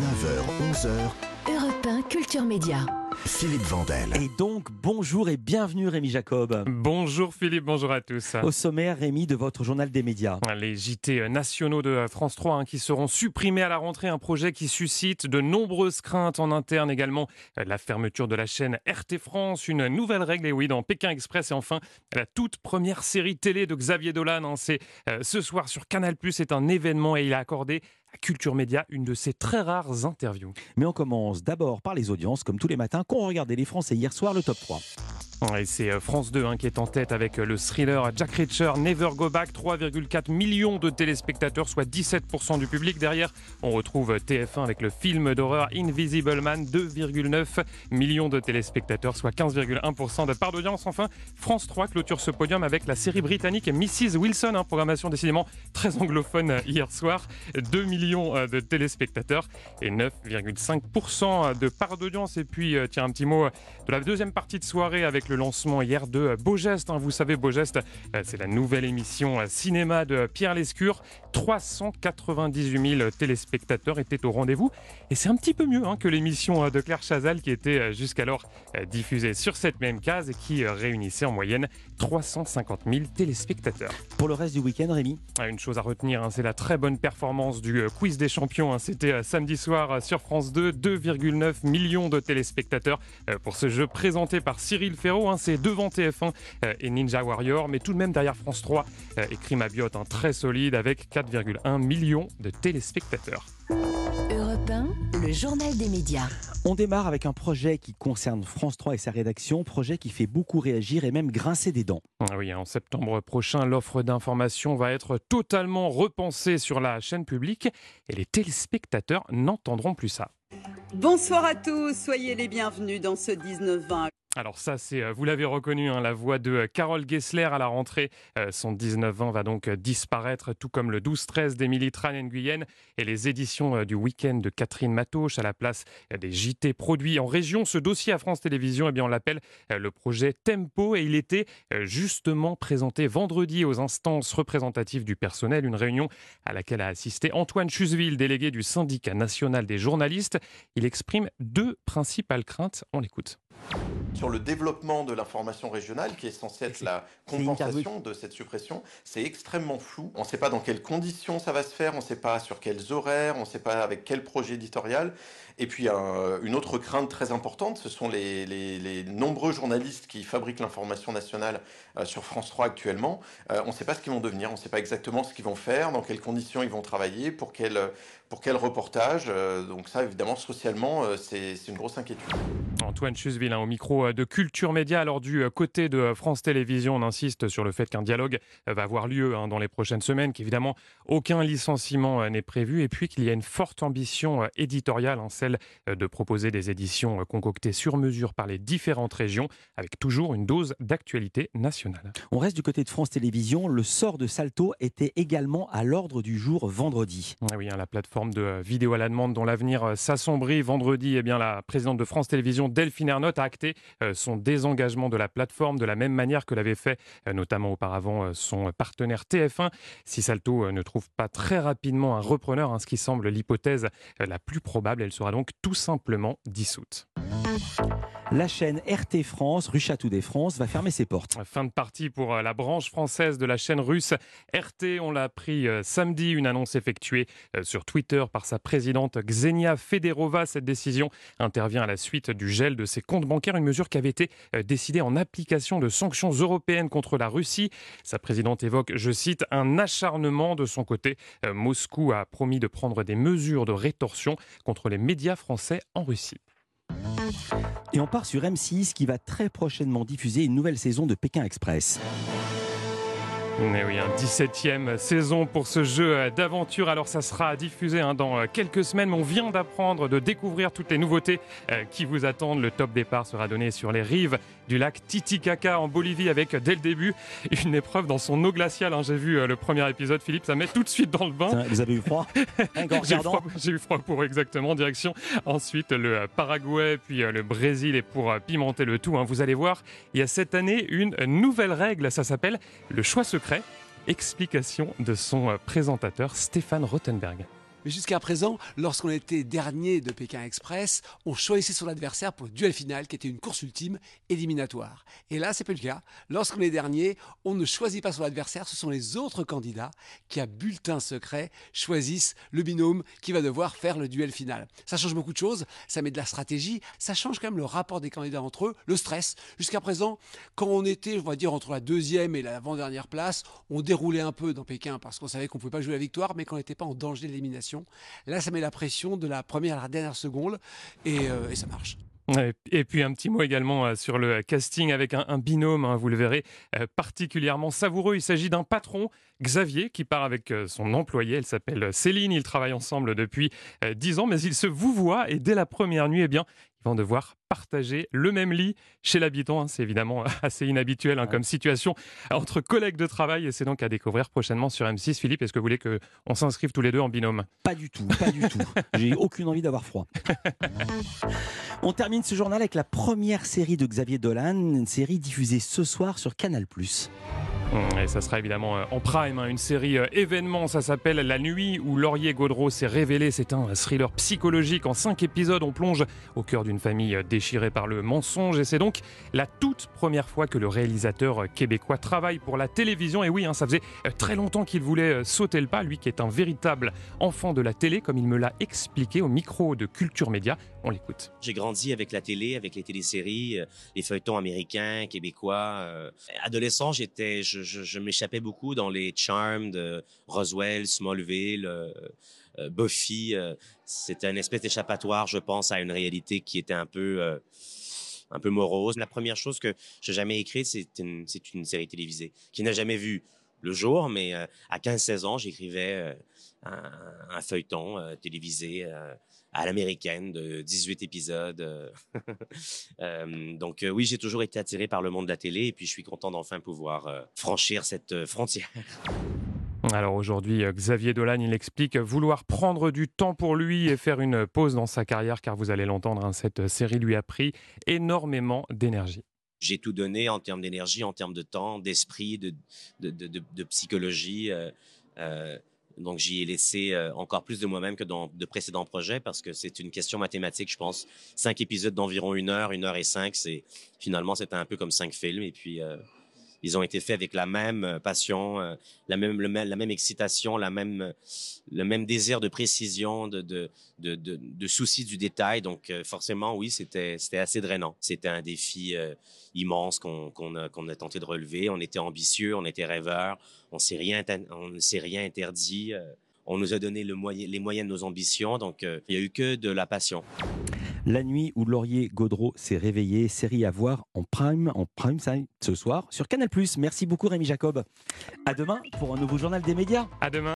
9h, 11h, Europe 1 Culture Média. Philippe Vandel. Et donc, bonjour et bienvenue Rémi Jacob. Bonjour Philippe, bonjour à tous. Au sommaire, Rémi, de votre journal des médias. Les JT nationaux de France 3 hein, qui seront supprimés à la rentrée, un projet qui suscite de nombreuses craintes en interne également. La fermeture de la chaîne RT France, une nouvelle règle, et oui, dans Pékin Express, et enfin la toute première série télé de Xavier Dolan. Hein, c'est euh, ce soir sur Canal+, c'est un événement et il a accordé Culture Média une de ses très rares interviews. Mais on commence d'abord par les audiences, comme tous les matins, qu'ont regardé les Français hier soir, le top 3. Et c'est euh, France 2 hein, qui est en tête avec euh, le thriller Jack Reacher Never Go Back, 3,4 millions de téléspectateurs, soit 17% du public. Derrière, on retrouve TF1 avec le film d'horreur Invisible Man, 2,9 millions de téléspectateurs, soit 15,1% de part d'audience. Enfin, France 3 clôture ce podium avec la série britannique Mrs. Wilson, hein, programmation décidément très anglophone euh, hier soir, 2 millions de téléspectateurs et 9,5% de part d'audience. Et puis, tiens, un petit mot de la deuxième partie de soirée avec le lancement hier de Beau Geste. Hein. Vous savez, Beau Geste, euh, c'est la nouvelle émission euh, cinéma de Pierre Lescure. 398 000 téléspectateurs étaient au rendez-vous. Et c'est un petit peu mieux hein, que l'émission euh, de Claire Chazal qui était jusqu'alors diffusée sur cette même case et qui réunissait en moyenne 350 000 téléspectateurs. Pour le reste du week-end, Rémi? Ah, Une chose à retenir, hein, c'est la très bonne performance du quiz des champions. C'était samedi soir sur France 2, 2,9 millions de téléspectateurs pour ce jeu présenté par Cyril Ferraud Hein, c'est devant TF1 euh, et Ninja Warrior, mais tout de même derrière France 3 euh, et Crime hein, très solide avec 4,1 millions de téléspectateurs. Europe 1, le journal des médias. On démarre avec un projet qui concerne France 3 et sa rédaction, projet qui fait beaucoup réagir et même grincer des dents. Ah oui, en septembre prochain, l'offre d'information va être totalement repensée sur la chaîne publique et les téléspectateurs n'entendront plus ça. Bonsoir à tous, soyez les bienvenus dans ce 19-20. Alors ça, c'est, euh, vous l'avez reconnu, hein, la voix de euh, Carole Gessler à la rentrée. Euh, son 19 ans va donc disparaître, tout comme le 12-13 d'Émilie Tran-Nguyen et les éditions du week-end de Catherine Matauche à la place des JT produits en région. Ce dossier à France Télévisions, eh bien, on l'appelle le projet Tempo et il était justement présenté vendredi aux instances représentatives du personnel, une réunion à laquelle a assisté Antoine Chuseville, délégué du syndicat national des journalistes. Il exprime deux principales craintes. On l'écoute sur le développement de l'information régionale, qui est censée être la compensation de cette suppression, c'est extrêmement flou. On ne sait pas dans quelles conditions ça va se faire, on ne sait pas sur quels horaires, on ne sait pas avec quel projet éditorial. Et puis une autre crainte très importante, ce sont les, nombreux journalistes qui fabriquent l'information nationale euh, sur France 3 actuellement. Euh, on ne sait pas ce qu'ils vont devenir, on ne sait pas exactement ce qu'ils vont faire, dans quelles conditions ils vont travailler, pour quel, pour quel reportage. Euh, donc ça, évidemment, socialement, c'est une grosse inquiétude. Antoine Chusville, hein, au micro de Culture Média. Alors du côté de France Télévisions, on insiste sur le fait qu'un dialogue va avoir lieu hein, dans les prochaines semaines, qu'évidemment aucun licenciement n'est prévu, et puis qu'il y a une forte ambition éditoriale, hein, celle euh, de proposer des éditions euh, concoctées sur mesure par les différentes régions, avec toujours une dose d'actualité nationale. On reste du côté de France Télévisions. Le sort de Salto était également à l'ordre du jour vendredi. Ah oui, hein, la plateforme de vidéo à la demande dont l'avenir euh, s'assombrit vendredi, eh bien, la présidente de France Télévisions, Delphine Ernotte, acté son désengagement de la plateforme de la même manière que l'avait fait notamment auparavant son partenaire TF1. Si Salto ne trouve pas très rapidement un repreneur, hein, ce qui semble l'hypothèse la plus probable, elle sera donc tout simplement dissoute. La chaîne RT France, rue Château des France, va fermer ses portes. Fin de partie pour euh, la branche française de la chaîne russe RT. On l'a appris euh, samedi, une annonce effectuée euh, sur Twitter par sa présidente Xenia Federova. Cette décision intervient à la suite du gel de ses comptes bancaires, une mesure qui avait été décidée en application de sanctions européennes contre la Russie. Sa présidente évoque, je cite, un acharnement de son côté. Moscou a promis de prendre des mesures de rétorsion contre les médias français en Russie. Et on part sur M6 qui va très prochainement diffuser une nouvelle saison de Pékin Express. Mais oui, un 17e saison pour ce jeu d'aventure. Alors ça sera diffusé hein, dans quelques semaines, mais on vient d'apprendre, de découvrir toutes les nouveautés euh, qui vous attendent. Le top départ sera donné sur les rives du lac Titicaca en Bolivie avec dès le début une épreuve dans son eau glaciale. Hein. J'ai vu euh, le premier épisode, Philippe, ça met tout de suite dans le bain. vous avez eu froid J'ai eu froid pour exactement direction. Ensuite le Paraguay, puis euh, le Brésil et pour pimenter le tout, hein, vous allez voir, il y a cette année une nouvelle règle, ça s'appelle le choix secret. Explication de son euh, présentateur Stéphane Rothenberg. Mais jusqu'à présent, lorsqu'on était dernier de Pékin Express, on choisissait son adversaire pour le duel final qui était une course ultime éliminatoire. Et là, c'est plus le cas. Lorsqu'on est dernier, on ne choisit pas son adversaire, ce sont les autres candidats qui, à bulletin secret, choisissent le binôme qui va devoir faire le duel final. Ça change beaucoup de choses, ça met de la stratégie, ça change quand même le rapport des candidats entre eux, le stress. Jusqu'à présent, quand on était, on va dire, entre la deuxième et l'avant-dernière place, on déroulait un peu dans Pékin parce qu'on savait qu'on ne pouvait pas jouer la victoire, mais qu'on n'était pas en danger d'élimination. Là, ça met la pression de la première à la dernière seconde et, euh, ça marche. Et puis un petit mot également euh, sur le casting avec un, binôme, hein, vous le verrez, euh, particulièrement savoureux. Il s'agit d'un patron, Xavier, qui part avec son employé. Elle s'appelle Céline. Ils travaillent ensemble depuis euh, 10 ans, mais ils se vouvoient et dès la première nuit, eh bien, ils vont devoir partager le même lit chez l'habitant. hein. C'est évidemment assez inhabituel hein, comme situation entre collègues de travail et c'est donc à découvrir prochainement sur M6. Philippe, est-ce que vous voulez qu'on s'inscrive tous les deux en binôme? Pas du tout, pas du tout. J'ai aucune envie d'avoir froid. On termine ce journal avec la première série de Xavier Dolan, une série diffusée ce soir sur Canal+. Hum, Et ça sera évidemment euh, en prime, hein, une série euh, événement, ça s'appelle La nuit où Laurier Gaudreau s'est révélé. C'est un thriller psychologique. En cinq épisodes, on plonge au cœur d'une famille euh, déchirée par le mensonge. Et c'est donc la toute première fois que le réalisateur québécois travaille pour la télévision. Et oui, hein, ça faisait très longtemps qu'il voulait sauter le pas, lui qui est un véritable enfant de la télé, comme il me l'a expliqué au micro de Culture Média. On l'écoute. J'ai grandi avec la télé, avec les téléséries, euh, les feuilletons américains, québécois. euh. Adolescent, j'étais, je, m'échappais beaucoup dans les charms de Roswell, Smallville, euh, Buffy. C'était un espèce d'échappatoire, je pense, à une réalité qui était un peu, un peu morose. La première chose que j'ai jamais écrite, c'est une, une série télévisée qui n'a jamais vu le jour, mais euh, à 15-16 ans, j'écrivais euh, un, feuilleton euh, télévisé. à l'américaine de 18 épisodes. donc oui, j'ai toujours été attiré par le monde de la télé et puis je suis content d'enfin pouvoir franchir cette frontière. Alors aujourd'hui, Xavier Dolan, il explique vouloir prendre du temps pour lui et faire une pause dans sa carrière, car vous allez l'entendre, hein, cette série lui a pris énormément d'énergie. J'ai tout donné en termes d'énergie, en termes de temps, d'esprit, de, psychologie. euh, euh, donc j'y ai laissé euh, encore plus de moi-même que dans de précédents projets parce que c'est une question mathématique, je pense. Cinq épisodes d'environ une heure, une heure et cinq, c'est finalement c'était un peu comme cinq films et puis ils ont été faits avec la même euh, passion, euh, la même la même excitation, la même euh, le même désir de précision, de de de, de, souci du détail. Donc forcément oui, c'était assez drainant. C'était un défi immense qu'on qu'on a, qu'on a tenté de relever. On était ambitieux, on était rêveurs, on ne s'est rien interdit. on nous a donné le moyen, les moyens de nos ambitions, donc il y a eu que de la passion. La nuit où Laurier Gaudreau s'est réveillé, série à voir en prime, en prime time ce soir sur Canal+. Merci beaucoup Rémi Jacob. À demain pour un nouveau journal des médias. À demain.